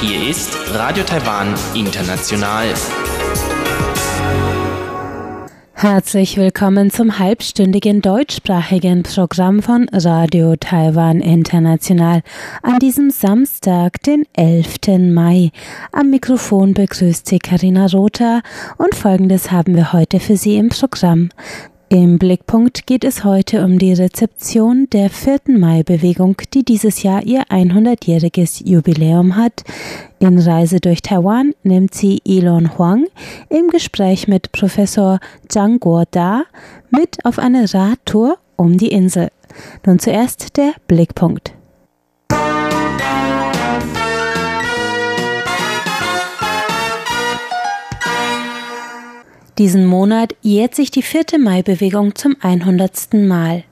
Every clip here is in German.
Hier ist Radio Taiwan International. Herzlich willkommen zum halbstündigen deutschsprachigen Programm von Radio Taiwan International an diesem Samstag, den 11. Mai. Am Mikrofon begrüßt Sie Karina Rother und folgendes haben wir heute für Sie im Programm. Im Blickpunkt geht es heute um die Rezeption der vierten Mai-Bewegung, die dieses Jahr ihr 100-jähriges Jubiläum hat. In Reise durch Taiwan nimmt sie Elon Huang im Gespräch mit Professor Zhang Guoda mit auf eine Radtour um die Insel. Nun zuerst der Blickpunkt. Diesen Monat jährt sich die vierte Mai-Bewegung zum 100. Mal.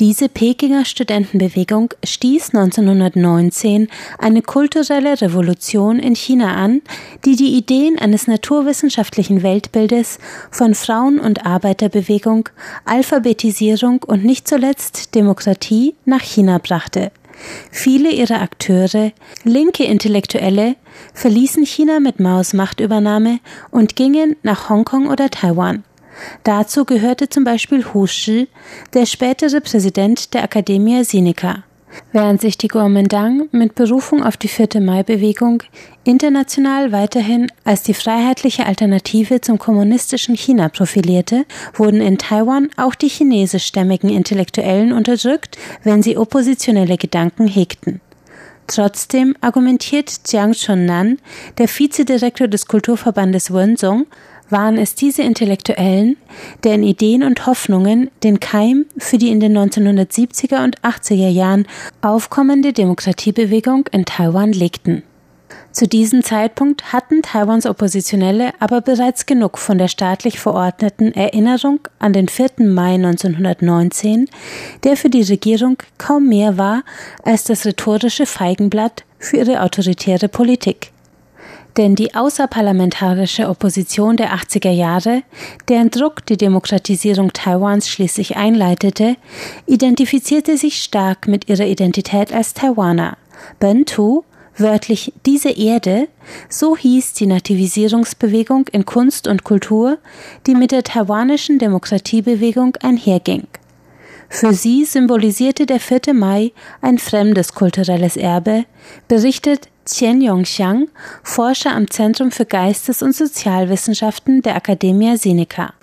Diese Pekinger Studentenbewegung stieß 1919 eine kulturelle Revolution in China an, die die Ideen eines naturwissenschaftlichen Weltbildes von Frauen- und Arbeiterbewegung, Alphabetisierung und nicht zuletzt Demokratie nach China brachte. Viele ihrer Akteure, linke Intellektuelle, verließen China mit Maos Machtübernahme und gingen nach Hongkong oder Taiwan. Dazu gehörte zum Beispiel Hu Shi, der spätere Präsident der Academia Sinica. Während sich die Kuomintang mit Berufung auf die vierte Mai-Bewegung international weiterhin als die freiheitliche Alternative zum kommunistischen China profilierte, wurden in Taiwan auch die chinesischstämmigen Intellektuellen unterdrückt, wenn sie oppositionelle Gedanken hegten. Trotzdem argumentiert Jiang Chunnan, der Vizedirektor des Kulturverbandes Wenzhong, waren es diese Intellektuellen, deren Ideen und Hoffnungen den Keim für die in den 1970er und 80er Jahren aufkommende Demokratiebewegung in Taiwan legten. Zu diesem Zeitpunkt hatten Taiwans Oppositionelle aber bereits genug von der staatlich verordneten Erinnerung an den 4. Mai 1919, der für die Regierung kaum mehr war als das rhetorische Feigenblatt für ihre autoritäre Politik. Denn die außerparlamentarische Opposition der 80er Jahre, deren Druck die Demokratisierung Taiwans schließlich einleitete, identifizierte sich stark mit ihrer Identität als Taiwaner. Bantu, wörtlich diese Erde, so hieß die Nativisierungsbewegung in Kunst und Kultur, die mit der taiwanischen Demokratiebewegung einherging. Für sie symbolisierte der 4. Mai ein fremdes kulturelles Erbe, berichtet Qian Yongxiang, Forscher am Zentrum für Geistes- und Sozialwissenschaften der Academia Sinica.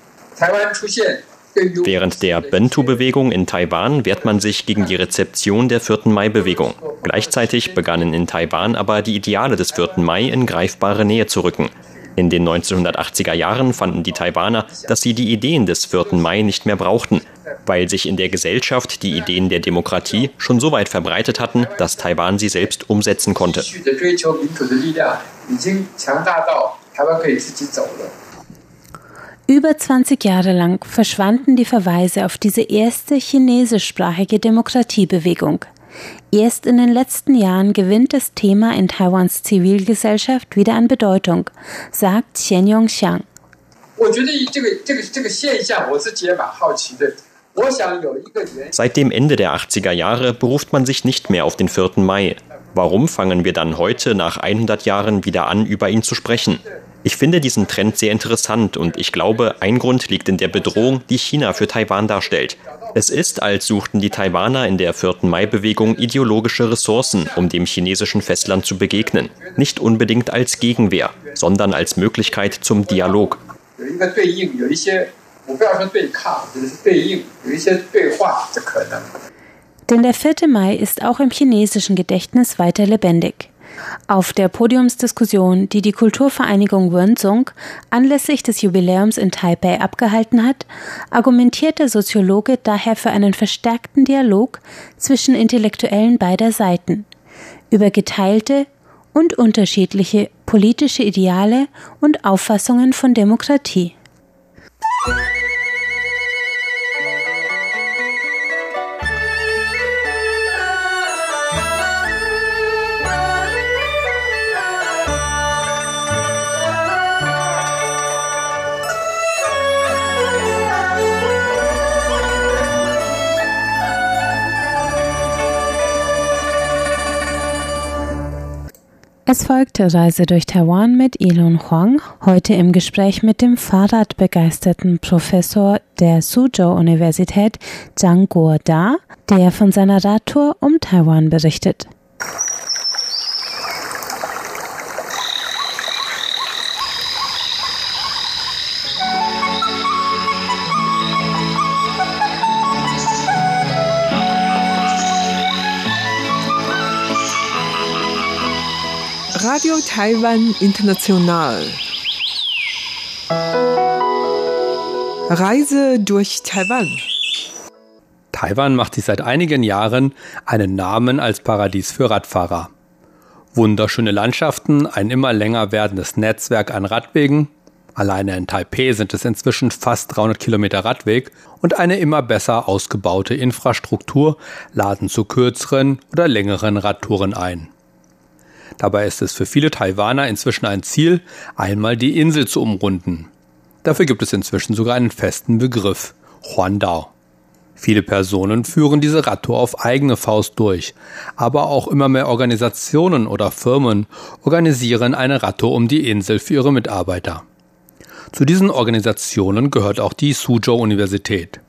Während der Bantu-Bewegung in Taiwan wehrt man sich gegen die Rezeption der 4. Mai-Bewegung. Gleichzeitig begannen in Taiwan aber die Ideale des 4. Mai in greifbare Nähe zu rücken. In den 1980er Jahren fanden die Taiwaner, dass sie die Ideen des 4. Mai nicht mehr brauchten, weil sich in der Gesellschaft die Ideen der Demokratie schon so weit verbreitet hatten, dass Taiwan sie selbst umsetzen konnte. Über 20 Jahre lang verschwanden die Verweise auf diese erste chinesischsprachige Demokratiebewegung. Erst in den letzten Jahren gewinnt das Thema in Taiwans Zivilgesellschaft wieder an Bedeutung, sagt Qian Yongxiang. Seit dem Ende der 80er Jahre beruft man sich nicht mehr auf den 4. Mai. Warum fangen wir dann heute nach 100 Jahren wieder an, über ihn zu sprechen? Ich finde diesen Trend sehr interessant und ich glaube, ein Grund liegt in der Bedrohung, die China für Taiwan darstellt. Es ist, als suchten die Taiwaner in der 4. Mai-Bewegung ideologische Ressourcen, um dem chinesischen Festland zu begegnen. Nicht unbedingt als Gegenwehr, sondern als Möglichkeit zum Dialog. Denn der 4. Mai ist auch im chinesischen Gedächtnis weiter lebendig. Auf der Podiumsdiskussion, die die Kulturvereinigung Wenzhong anlässlich des Jubiläums in Taipei abgehalten hat, argumentiert der Soziologe daher für einen verstärkten Dialog zwischen Intellektuellen beider Seiten über geteilte und unterschiedliche politische Ideale und Auffassungen von Demokratie. Es folgte Reise durch Taiwan mit Ilon Huang, heute im Gespräch mit dem Fahrradbegeisterten Professor der Suzhou Universität Zhang Guoda, der von seiner Radtour um Taiwan berichtet. Radio Taiwan International. Reise durch Taiwan. Taiwan macht sich seit einigen Jahren einen Namen als Paradies für Radfahrer. Wunderschöne Landschaften, ein immer länger werdendes Netzwerk an Radwegen, alleine in Taipeh sind es inzwischen fast 300 Kilometer Radweg und eine immer besser ausgebaute Infrastruktur laden zu kürzeren oder längeren Radtouren ein. Dabei ist es für viele Taiwaner inzwischen ein Ziel, einmal die Insel zu umrunden. Dafür gibt es inzwischen sogar einen festen Begriff, Huandao. Viele Personen führen diese Radtour auf eigene Faust durch, aber auch immer mehr Organisationen oder Firmen organisieren eine Radtour um die Insel für ihre Mitarbeiter. Zu diesen Organisationen gehört auch die Suzhou Universität.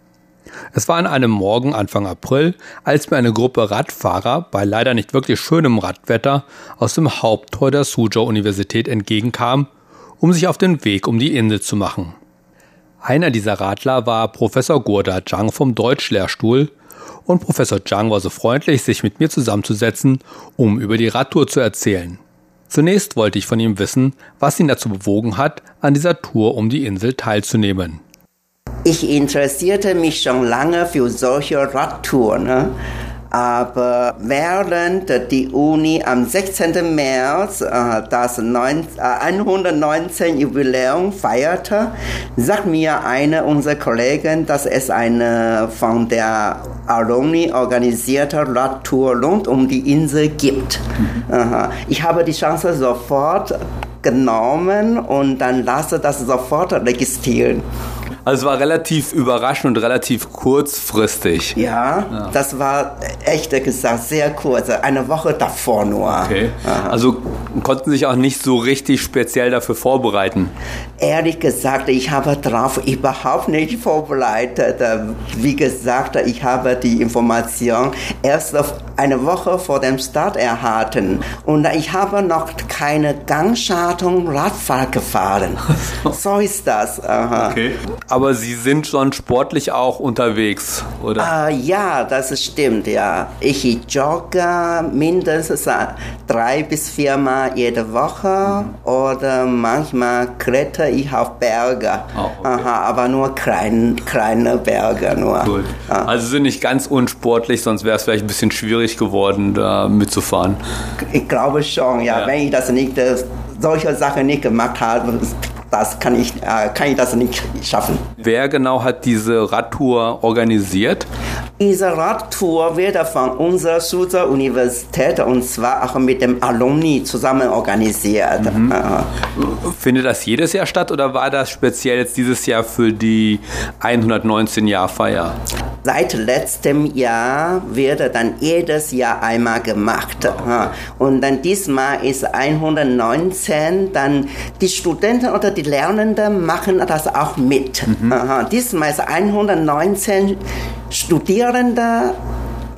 Es war an einem Morgen Anfang April, als mir eine Gruppe Radfahrer bei leider nicht wirklich schönem Radwetter aus dem Haupttor der Suzhou Universität entgegenkam, um sich auf den Weg um die Insel zu machen. Einer dieser Radler war Professor Gurda Zhang vom Deutschlehrstuhl und Professor Zhang war so freundlich, sich mit mir zusammenzusetzen, um über die Radtour zu erzählen. Zunächst wollte ich von ihm wissen, was ihn dazu bewogen hat, an dieser Tour um die Insel teilzunehmen. Ich interessierte mich schon lange für solche Radtouren. Ne? Aber während die Uni am 16. März äh, das 119 äh, Jubiläum feierte, sagt mir einer unserer Kollegen, dass es eine von der Alumni organisierte Radtour rund um die Insel gibt. Mhm. Ich habe die Chance sofort genommen und dann lasse das sofort registrieren. Also es war relativ überraschend und relativ kurzfristig. Ja, ja, das war echt gesagt sehr kurz, eine Woche davor nur. Okay. Also konnten sich auch nicht so richtig speziell dafür vorbereiten. Ehrlich gesagt, ich habe darauf überhaupt nicht vorbereitet. Wie gesagt, ich habe die Information erst eine Woche vor dem Start erhalten und ich habe noch keine Gangschartung Radfahrt gefahren. so ist das. Aha. Okay aber Sie sind schon sportlich auch unterwegs, oder? Uh, ja, das stimmt, ja. Ich jogge mindestens drei bis viermal jede Woche mhm. oder manchmal kletter ich auf Berge. Oh, okay. Aha, aber nur klein, kleine Berge nur. Gut. Ah. Also sind nicht ganz unsportlich, sonst wäre es vielleicht ein bisschen schwierig geworden, da mitzufahren. Ich glaube schon, ja. ja. Wenn ich das nicht, solche Sachen nicht gemacht habe, das kann ich, äh, kann ich das nicht schaffen. Wer genau hat diese Radtour organisiert? Diese Radtour wird von unserer Suzhou Universität und zwar auch mit dem Alumni zusammen organisiert. Mhm. Findet das jedes Jahr statt oder war das speziell jetzt dieses Jahr für die 119 Jahr Feier? Seit letztem Jahr wird dann jedes Jahr einmal gemacht. Und dann diesmal ist 119, dann die Studenten oder die Lernenden machen das auch mit. Mhm. Diesmal ist 119 Studierende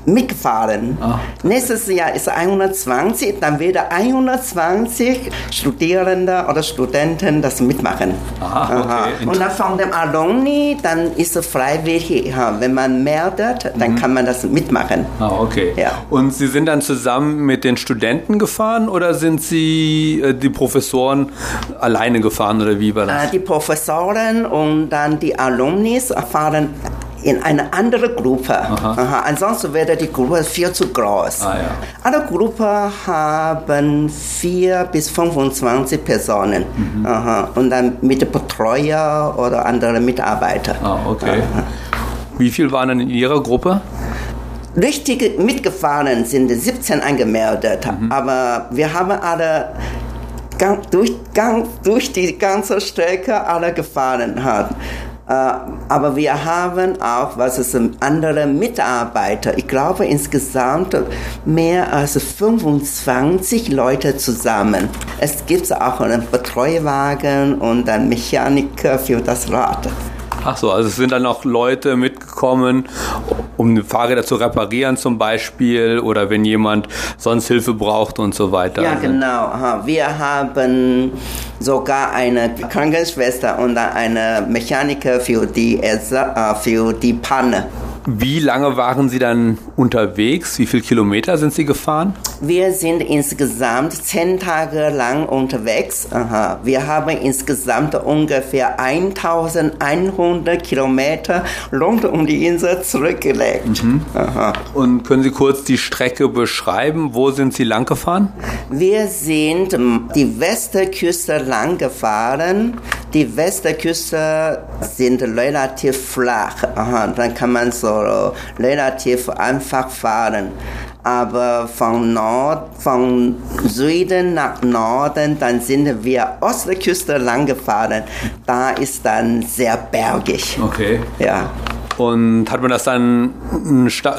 mitfahren. Ah. Nächstes Jahr ist 120, dann wieder 120 Studierende oder Studenten das mitmachen. Aha, okay. Und dann von dem Alumni, dann ist es freiwillig. Wenn man meldet, dann mhm. kann man das mitmachen. Ah, okay. Ja. Und Sie sind dann zusammen mit den Studenten gefahren oder sind Sie äh, die Professoren alleine gefahren oder wie war das? Äh, die Professoren und dann die Alumnis fahren in eine andere Gruppe. Aha. Aha. Ansonsten wäre die Gruppe viel zu groß. Ah, ja. Alle Gruppen haben vier bis 25 Personen. Mhm. Und dann mit Betreuer oder anderen Mitarbeitern. Ah, okay. Wie viel waren denn in Ihrer Gruppe? Richtig mitgefahren sind 17 angemeldet, mhm. aber wir haben alle durch, durch die ganze Strecke alle gefahren. Hat. Äh, aber wir haben auch was ist, andere Mitarbeiter. Ich glaube insgesamt mehr als 25 Leute zusammen. Es gibt auch einen Betreuwagen und einen Mechaniker für das Rad. Ach so, also es sind dann auch Leute mitgekommen, um Fahrräder zu reparieren zum Beispiel oder wenn jemand sonst Hilfe braucht und so weiter. Ja, genau. Wir haben sogar eine Krankenschwester und eine Mechaniker für die, äh, für die Panne. Wie lange waren Sie dann unterwegs? Wie viele Kilometer sind Sie gefahren? Wir sind insgesamt zehn Tage lang unterwegs. Aha. Wir haben insgesamt ungefähr 1100 Kilometer rund um die Insel zurückgelegt. Mhm. Und können Sie kurz die Strecke beschreiben? Wo sind Sie lang gefahren? Wir sind die Westküste lang gefahren. Die Westküste sind relativ flach. Aha. Dann kann man so relativ einfach fahren. Aber von Nord, von Süden nach Norden, dann sind wir Ostküste lang gefahren. Da ist dann sehr bergig. Okay. Ja. Und hat man das dann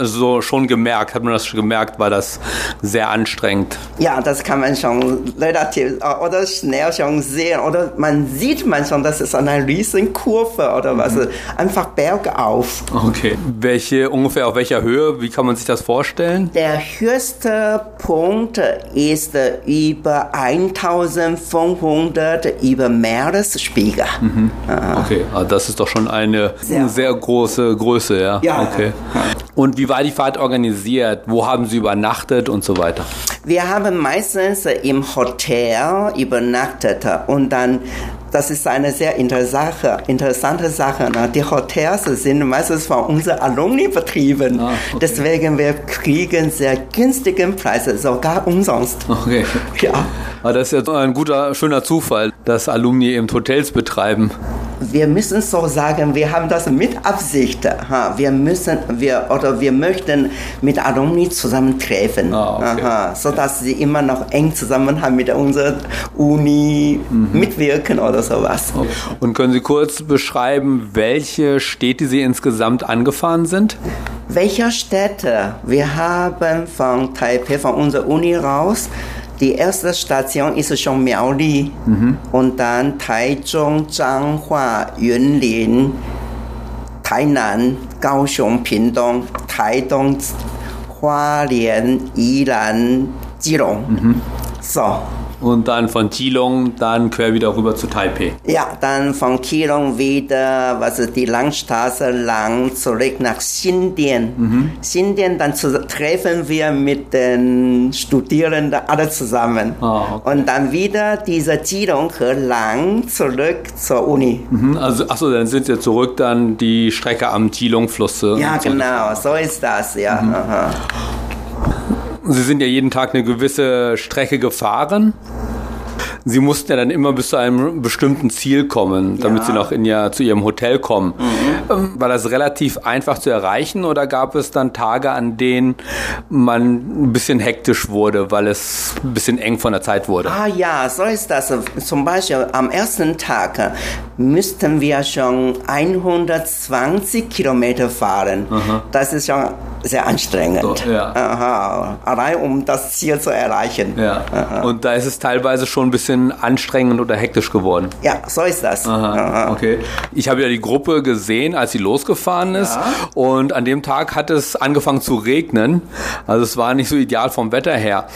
so schon gemerkt? Hat man das schon gemerkt? War das sehr anstrengend? Ja, das kann man schon relativ äh, oder schnell schon sehen. Oder man sieht man schon, das ist eine riesen Kurve oder was. Mhm. Einfach bergauf. Okay. Welche, ungefähr auf welcher Höhe? Wie kann man sich das vorstellen? Der höchste Punkt ist über 1500 über Meeresspiegel. Mhm. Okay, also das ist doch schon eine sehr, sehr große Größe, ja. Ja. Okay. Und wie war die Fahrt organisiert? Wo haben Sie übernachtet und so weiter? Wir haben meistens im Hotel übernachtet und dann das ist eine sehr interessante Sache. Ne? Die Hotels sind meistens von unseren Alumni betrieben. Ah, okay. Deswegen wir kriegen sehr günstige Preise, sogar umsonst. Okay. Ja. Aber das ist ja ein guter, schöner Zufall, dass Alumni eben Hotels betreiben wir müssen so sagen, wir haben das mit Absicht. Wir müssen, wir, oder wir möchten mit Alumni zusammentreffen, ah, okay. Aha, so dass sie immer noch eng zusammen haben mit unserer Uni mhm. mitwirken oder sowas. Okay. Und können Sie kurz beschreiben, welche Städte Sie insgesamt angefahren sind? Welche Städte? Wir haben von Taipei, von unserer Uni raus, die erste Station ist schon Miaoli mhm. und dann Taichung, Zhanghua, Yunlin, Tainan, Kaohsiung, Pingtung, Taidong, Hualien, Yilan, Jilong. Mhm. So, und dann von Keelung dann quer wieder rüber zu Taipei. Ja, dann von Keelung wieder, was ist die Langstraße lang zurück nach Xindian. Mhm. Xindian, dann zu, treffen wir mit den Studierenden alle zusammen. Ah, okay. Und dann wieder diese Keelung lang zurück zur Uni. Mhm, also, achso, dann sind wir zurück dann die Strecke am Keelung-Fluss. Ja, genau, so ist das, ja. Mhm. Sie sind ja jeden Tag eine gewisse Strecke gefahren. Sie mussten ja dann immer bis zu einem bestimmten Ziel kommen, damit ja. Sie noch in ihr, zu Ihrem Hotel kommen. Mhm. Ähm, war das relativ einfach zu erreichen oder gab es dann Tage, an denen man ein bisschen hektisch wurde, weil es ein bisschen eng von der Zeit wurde? Ah ja, so ist das. Zum Beispiel am ersten Tag müssten wir schon 120 Kilometer fahren. Aha. Das ist schon sehr anstrengend. So, ja. Aha. Allein um das Ziel zu erreichen. Ja. Und da ist es teilweise schon ein bisschen anstrengend oder hektisch geworden. Ja, so ist das. Aha. Okay. Ich habe ja die Gruppe gesehen, als sie losgefahren ist. Ja. Und an dem Tag hat es angefangen zu regnen. Also es war nicht so ideal vom Wetter her.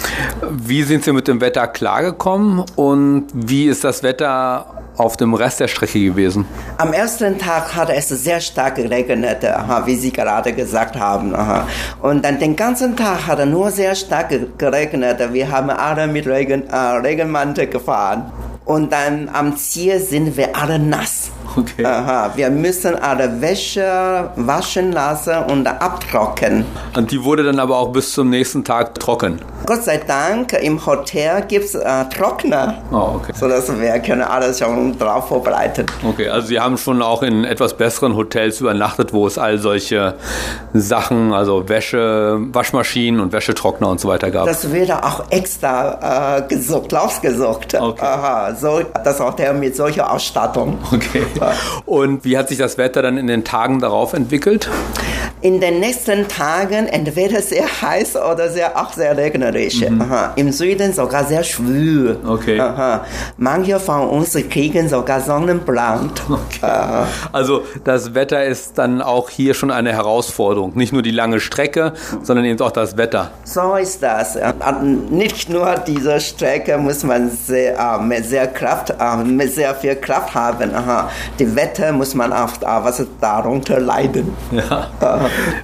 Wie sind Sie mit dem Wetter klargekommen und wie ist das Wetter auf dem Rest der Strecke gewesen? Am ersten Tag hat es sehr stark geregnet, wie Sie gerade gesagt haben. Und dann den ganzen Tag hat es nur sehr stark geregnet. Wir haben alle mit Regen, äh, Regenmantel gefahren. Und dann am Ziel sind wir alle nass. Okay. Aha, wir müssen alle Wäsche waschen lassen und abtrocknen. Und die wurde dann aber auch bis zum nächsten Tag trocken? Gott sei Dank, im Hotel gibt es äh, Trockner. Oh, okay. Sodass wir können alles schon drauf vorbereiten. Okay, also Sie haben schon auch in etwas besseren Hotels übernachtet, wo es all solche Sachen, also Wäsche, Waschmaschinen und Wäschetrockner und so weiter gab. Das wird auch extra äh, gesucht, rausgesucht. Okay. Aha, so, das Hotel mit solcher Ausstattung. Okay. Und wie hat sich das Wetter dann in den Tagen darauf entwickelt? In den nächsten Tagen entweder sehr heiß oder sehr, auch sehr regnerisch. Mhm. Im Süden sogar sehr schwül. Okay. Aha. Manche von uns kriegen sogar Sonnenbrand. Okay. Also das Wetter ist dann auch hier schon eine Herausforderung. Nicht nur die lange Strecke, sondern eben auch das Wetter. So ist das. Nicht nur diese Strecke muss man sehr, äh, mit sehr Kraft, äh, mit sehr viel Kraft haben. Aha. Die Wetter muss man auch was darunter leiden. Ja.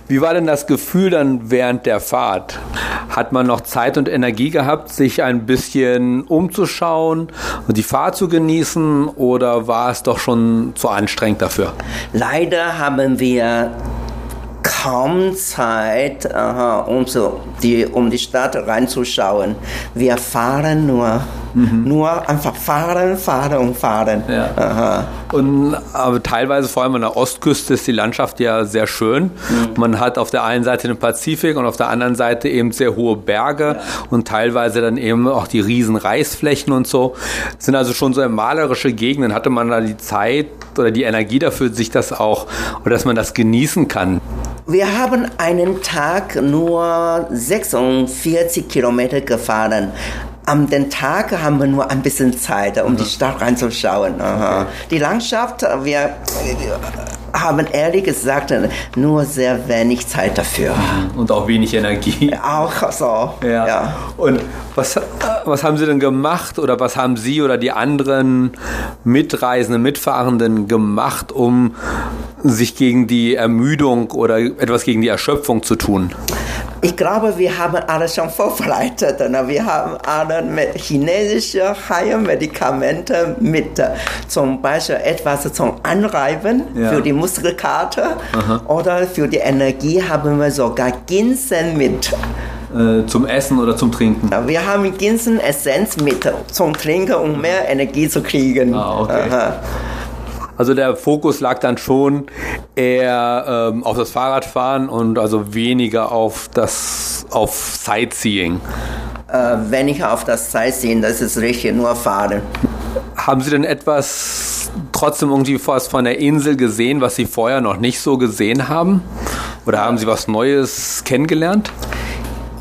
Wie war denn das Gefühl dann während der Fahrt? Hat man noch Zeit und Energie gehabt, sich ein bisschen umzuschauen und die Fahrt zu genießen oder war es doch schon zu anstrengend dafür? Leider haben wir kaum Zeit, aha, um, so die, um die Stadt reinzuschauen. Wir fahren nur, mhm. nur einfach fahren, fahren und fahren. Ja. Und aber teilweise, vor allem an der Ostküste, ist die Landschaft ja sehr schön. Mhm. Man hat auf der einen Seite den Pazifik und auf der anderen Seite eben sehr hohe Berge ja. und teilweise dann eben auch die riesen Reisflächen und so. Das sind also schon so malerische Gegenden. Hatte man da die Zeit oder die Energie dafür, sich das auch, oder dass man das genießen kann? Wir haben einen Tag nur 46 Kilometer gefahren. Am den Tag haben wir nur ein bisschen Zeit, um mhm. die Stadt reinzuschauen. Okay. Die Landschaft, wir haben ehrlich gesagt nur sehr wenig Zeit dafür. Und auch wenig Energie. Auch so. Ja. ja. Und was, was haben Sie denn gemacht oder was haben Sie oder die anderen Mitreisenden, Mitfahrenden gemacht, um sich gegen die Ermüdung oder etwas gegen die Erschöpfung zu tun? Ich glaube, wir haben alles schon vorbereitet. Ne? Wir haben alle chinesische Heilmedikamente mit, zum Beispiel etwas zum Anreiben ja. für die Muskelkarte Aha. oder für die Energie haben wir sogar Ginseng mit. Äh, zum Essen oder zum Trinken? Wir haben Ginseng-Essenz mit zum Trinken, um mehr Energie zu kriegen. Ah, okay. Aha. Also der Fokus lag dann schon eher ähm, auf das Fahrradfahren und also weniger auf das auf Sightseeing. Äh, weniger auf das Sightseeing, das ist richtig, nur fahren. Haben Sie denn etwas trotzdem irgendwie was von der Insel gesehen, was Sie vorher noch nicht so gesehen haben? Oder haben Sie was Neues kennengelernt?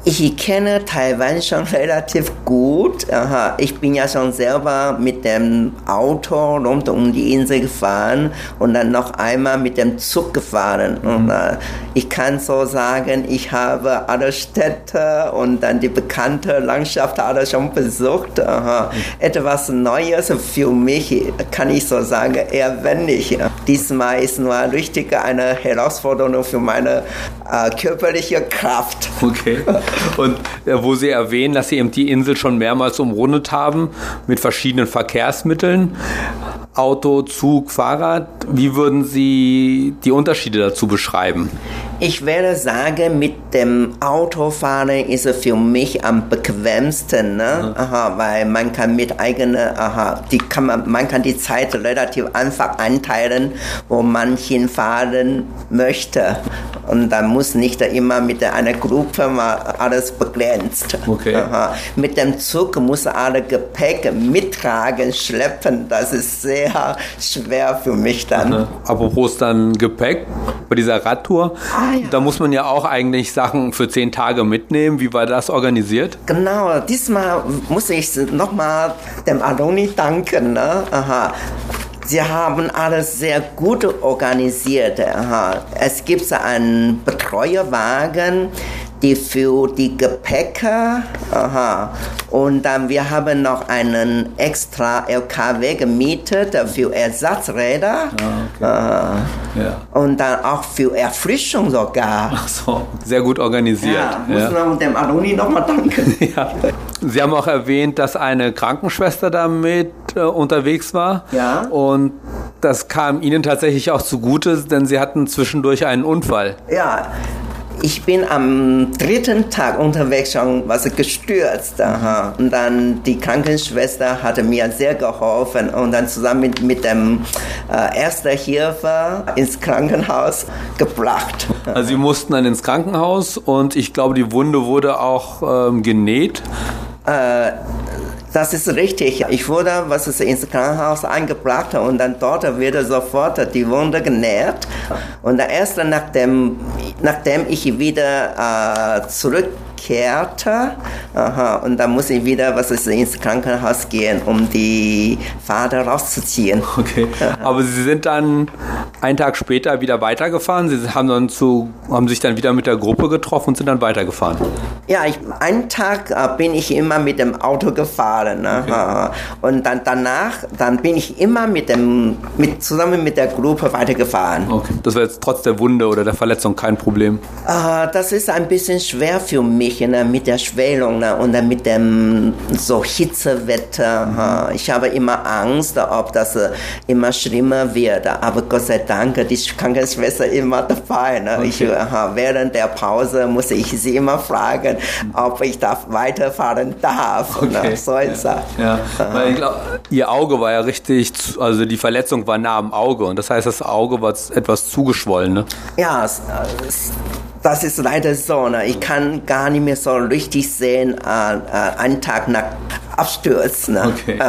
Ich kenne Taiwan schon relativ gut. Aha, ich bin ja schon selber mit dem Auto rund um die Insel gefahren und dann noch einmal mit dem Zug gefahren. Und, mhm. äh, ich kann so sagen, ich habe alle Städte und dann die bekannte Landschaft alle schon besucht. Aha. Etwas Neues für mich kann ich so sagen, eher wenig. Diesmal ist nur richtig eine Herausforderung für meine äh, körperliche Kraft. Okay. Und äh, wo Sie erwähnen, dass Sie eben die Insel schon mehrmals umrundet haben mit verschiedenen Verkehrsmitteln. Auto, Zug, Fahrrad. Wie würden Sie die Unterschiede dazu beschreiben? Ich würde sagen, mit dem Autofahren ist es für mich am bequemsten, ne? aha, weil man kann mit eigener, aha, die kann man, man kann die Zeit relativ einfach einteilen, wo man hinfahren möchte. Und dann muss nicht immer mit einer Gruppe mal alles begrenzt. Okay. Aha. Mit dem Zug muss alle Gepäck mittragen, schleppen. Das ist sehr schwer für mich dann. Aha. Apropos dann Gepäck bei dieser Radtour, ah, ja. da muss man ja auch eigentlich Sachen für zehn Tage mitnehmen. Wie war das organisiert? Genau, diesmal muss ich nochmal dem Aloni danken. Ne? Aha. Sie haben alles sehr gut organisiert. Aha. Es gibt einen Betreuerwagen, die für die Gepäcker, aha, und dann wir haben noch einen extra LKW gemietet für Ersatzräder. Ah, okay. ja. Und dann auch für Erfrischung sogar. Ach so, sehr gut organisiert. Ja, muss ja. man dem Aruni nochmal danken. ja. Sie haben auch erwähnt, dass eine Krankenschwester damit äh, unterwegs war. Ja. Und das kam Ihnen tatsächlich auch zugute, denn Sie hatten zwischendurch einen Unfall. Ja, ich bin am dritten Tag unterwegs schon was gestürzt. Aha. Und dann die Krankenschwester hatte mir sehr geholfen und dann zusammen mit, mit dem äh, Erster Hilfe ins Krankenhaus gebracht. Also sie mussten dann ins Krankenhaus und ich glaube, die Wunde wurde auch ähm, genäht. Äh, Das ist richtig. Ich wurde, was ist ins Krankenhaus eingebracht und dann dort wird sofort die Wunde genäht. Und erst nachdem, nachdem ich wieder äh, zurück kehrte. Aha, und dann muss ich wieder was ist, ins Krankenhaus gehen, um die Vater rauszuziehen. Okay. Aber Sie sind dann einen Tag später wieder weitergefahren. Sie haben dann zu, haben sich dann wieder mit der Gruppe getroffen und sind dann weitergefahren. Ja, ich, einen Tag äh, bin ich immer mit dem Auto gefahren. Ne? Okay. Und dann danach, dann bin ich immer mit dem, mit, zusammen mit der Gruppe weitergefahren. Okay. Das war jetzt trotz der Wunde oder der Verletzung kein Problem? Äh, das ist ein bisschen schwer für mich ne? mit der Schwellung ne? und dann mit dem so Hitzewetter. Mhm. Ich habe immer Angst, ob das äh, immer schlimmer wird. Aber Gott sei Dank, die Krankenschwester immer dabei. Ne? Okay. Ich, während der Pause muss ich sie immer fragen, ob ich da weiterfahren darf. Okay. Ne? So ist ja. ja. Weil ich glaub, ihr Auge war ja richtig, also die Verletzung war nah am Auge und das heißt, das Auge war etwas zugeschwollen. Ne? Ja, es, es, das ist leider so. Ne? Ich kann gar nicht mehr so richtig sehen, äh, äh, einen Tag nach Absturz. Ne? Okay. Äh,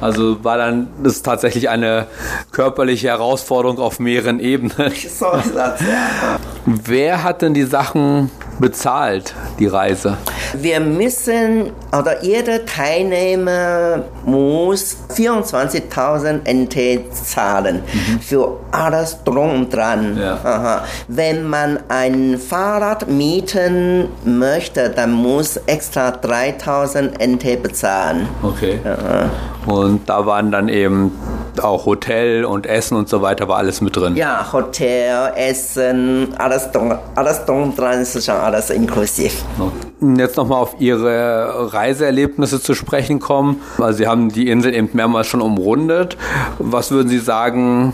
also war dann das ist tatsächlich eine körperliche Herausforderung auf mehreren Ebenen. So ist das, ja. Wer hat denn die Sachen bezahlt, die Reise? Wir müssen, oder jeder Teilnehmer muss 24.000 NT zahlen mhm. für alles drum und dran. Ja. Wenn man ein Fahrrad mieten möchte, dann muss extra 3.000 NT bezahlen. Okay. Aha. Und da waren dann eben auch Hotel und Essen und so weiter, war alles mit drin. Ja, Hotel, Essen, alles alles drum dran ist schon alles inklusiv. Jetzt nochmal auf Ihre Reiseerlebnisse zu sprechen kommen. Also Sie haben die Insel eben mehrmals schon umrundet. Was würden Sie sagen,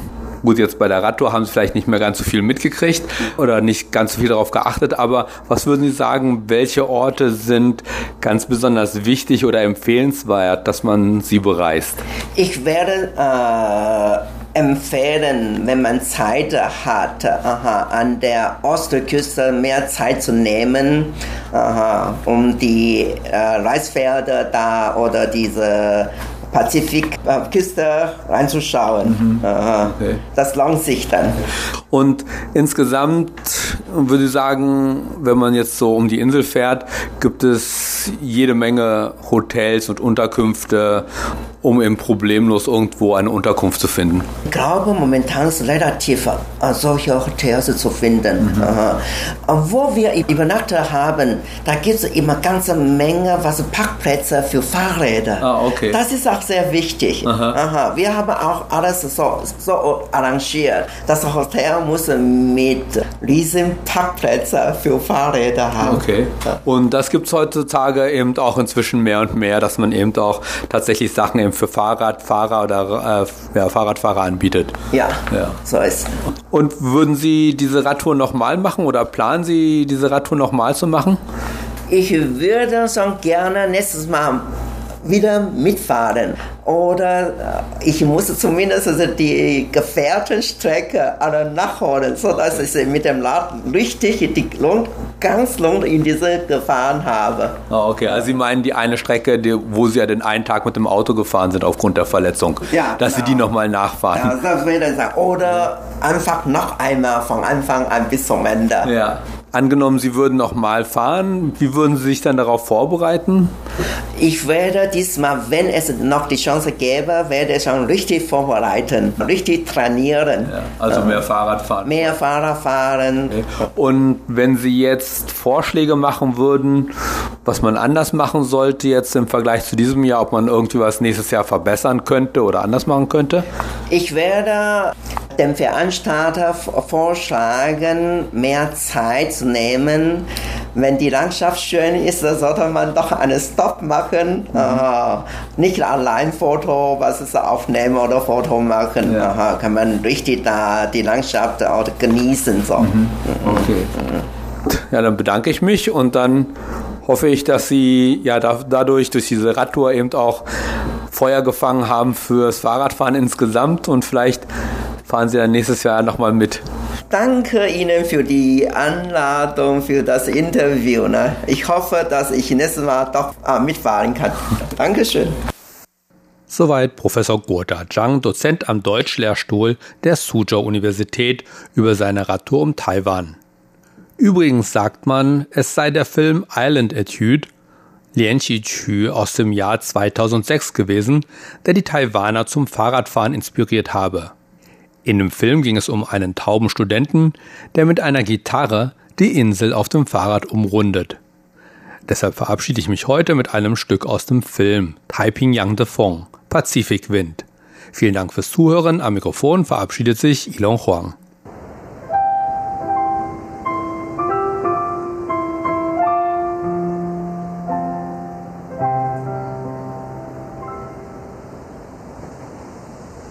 Gut, jetzt bei der Radtour haben Sie vielleicht nicht mehr ganz so viel mitgekriegt oder nicht ganz so viel darauf geachtet, aber was würden Sie sagen, welche Orte sind ganz besonders wichtig oder empfehlenswert, dass man sie bereist? Ich werde äh, empfehlen, wenn man Zeit hat, aha, an der Ostküste mehr Zeit zu nehmen, aha, um die äh, Reisfelder da oder diese Pazifikküste reinzuschauen. Mhm. Okay. Das lohnt sich dann. Und insgesamt würde ich sagen, wenn man jetzt so um die Insel fährt, gibt es jede Menge Hotels und Unterkünfte, um eben problemlos irgendwo eine Unterkunft zu finden. Ich glaube, momentan ist es relativ äh, solche Hotels zu finden. Mhm. Wo wir übernachtet haben, da gibt es immer ganze Menge was Parkplätze für Fahrräder. Ah, okay. Das ist auch sehr wichtig. Aha. Aha. Wir haben auch alles so, so arrangiert. Das Hotel muss mit riesen Parkplätzen für Fahrräder haben. Okay. Und das gibt es heutzutage eben auch inzwischen mehr und mehr, dass man eben auch tatsächlich Sachen eben für Fahrradfahrer oder äh, ja, Fahrradfahrer anbietet. Ja, ja, so ist Und würden Sie diese Radtour nochmal machen oder planen Sie diese Radtour nochmal zu machen? Ich würde schon gerne nächstes Mal wieder mitfahren. Oder äh, ich muss zumindest die Gefährtenstrecke alle nachholen, sodass ich mit dem Laden richtig die Lund, ganz Lund in diese gefahren habe. Oh, okay, also Sie meinen die eine Strecke, die, wo Sie ja den einen Tag mit dem Auto gefahren sind aufgrund der Verletzung. Ja, dass genau. Sie die genau. nochmal nachfahren. Ja, das würde ich sagen. Oder einfach noch einmal von Anfang an bis zum Ende. Ja. Angenommen, Sie würden noch mal fahren, wie würden Sie sich dann darauf vorbereiten? Ich werde diesmal, wenn es noch die Chance gäbe, werde ich schon richtig vorbereiten, richtig trainieren. Ja, also mehr Fahrrad fahren. Mehr Fahrrad fahren. Okay. Und wenn Sie jetzt Vorschläge machen würden, was man anders machen sollte jetzt im Vergleich zu diesem Jahr, ob man irgendwie was nächstes Jahr verbessern könnte oder anders machen könnte? Ich werde dem Veranstalter vorschlagen, mehr Zeit zu nehmen. Wenn die Landschaft schön ist, sollte man doch einen Stopp machen. Mhm. Uh, nicht allein Foto, was ist aufnehmen oder Foto machen. Ja. Uh, kann man richtig da die Landschaft auch genießen. So. Mhm. Okay. Ja, dann bedanke ich mich und dann hoffe ich, dass Sie ja da, dadurch durch diese Radtour eben auch Feuer gefangen haben fürs Fahrradfahren insgesamt und vielleicht fahren Sie dann nächstes Jahr nochmal mit. danke Ihnen für die Anladung, für das Interview. Ne? Ich hoffe, dass ich nächstes Mal doch äh, mitfahren kann. Dankeschön. Soweit Professor Guoda Zhang, Dozent am Deutschlehrstuhl der Suzhou Universität über seine Radtour um Taiwan. Übrigens sagt man, es sei der Film Island Etude Lian Qu aus dem Jahr 2006 gewesen, der die Taiwaner zum Fahrradfahren inspiriert habe. In dem Film ging es um einen tauben Studenten, der mit einer Gitarre die Insel auf dem Fahrrad umrundet. Deshalb verabschiede ich mich heute mit einem Stück aus dem Film Taiping Yang de Fong, Pazifikwind. Vielen Dank fürs Zuhören. Am Mikrofon verabschiedet sich Ilon Huang.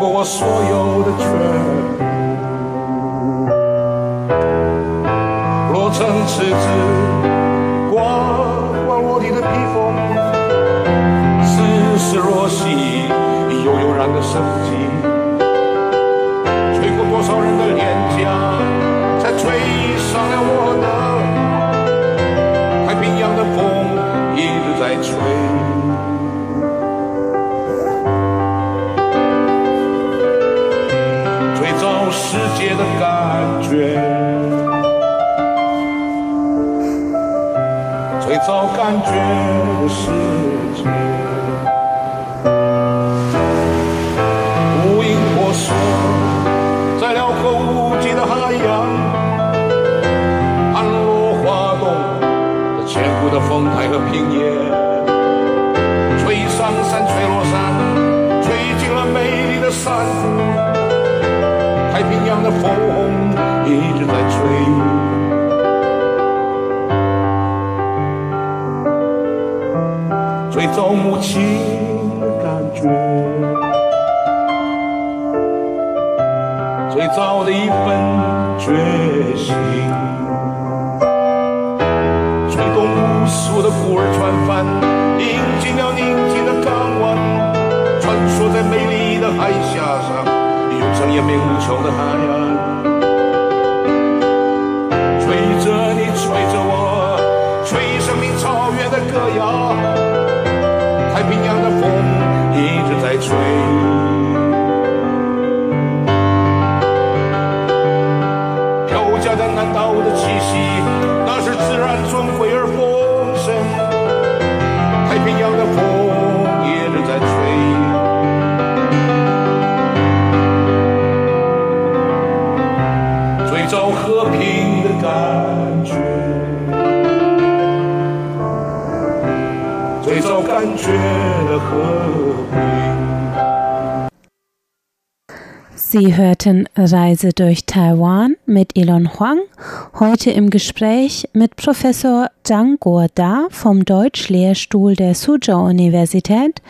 过我所有的全部。落成赤子，光光落地的披风，丝丝若细，悠悠然的生机。吹过多少人的脸颊，才吹上了我的太平洋的风。一直在吹，感觉的世界，无影婆娑，在辽阔无际的海洋。暗落滑动，那千古的风台和平野，吹上山，吹落山，吹进了美丽的山。太平洋的风一直在吹，母亲的感觉，最早的一份决心。无数的孤儿船帆，迎进了宁静的港湾，穿梭在美丽的海峡上，涌上延绵无穷的海岸。吹着你，吹着我，吹生命超越的歌谣。lights wane. Sie hörten Reise durch Taiwan mit Elon Huang, heute im Gespräch mit Professor Zhang Guoda vom Deutschlehrstuhl der Suzhou Universität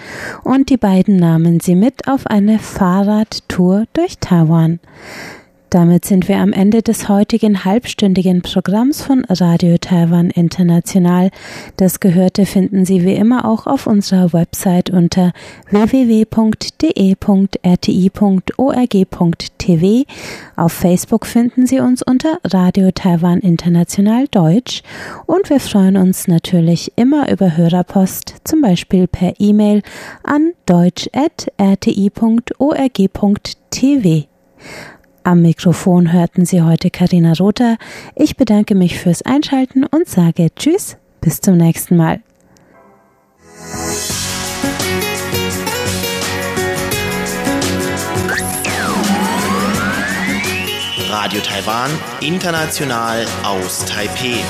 und die beiden nahmen sie mit auf eine Fahrradtour durch Taiwan. Damit sind wir am Ende des heutigen halbstündigen Programms von Radio Taiwan International. Das Gehörte finden Sie wie immer auch auf unserer Website unter www.de.rti.org.tv. Auf Facebook finden Sie uns unter Radio Taiwan International Deutsch und wir freuen uns natürlich immer über Hörerpost, zum Beispiel per E-Mail an deutsch.rti.org.tv. Am Mikrofon hörten Sie heute Karina Rother. Ich bedanke mich fürs Einschalten und sage Tschüss, bis zum nächsten Mal. Radio Taiwan, international aus Taipei.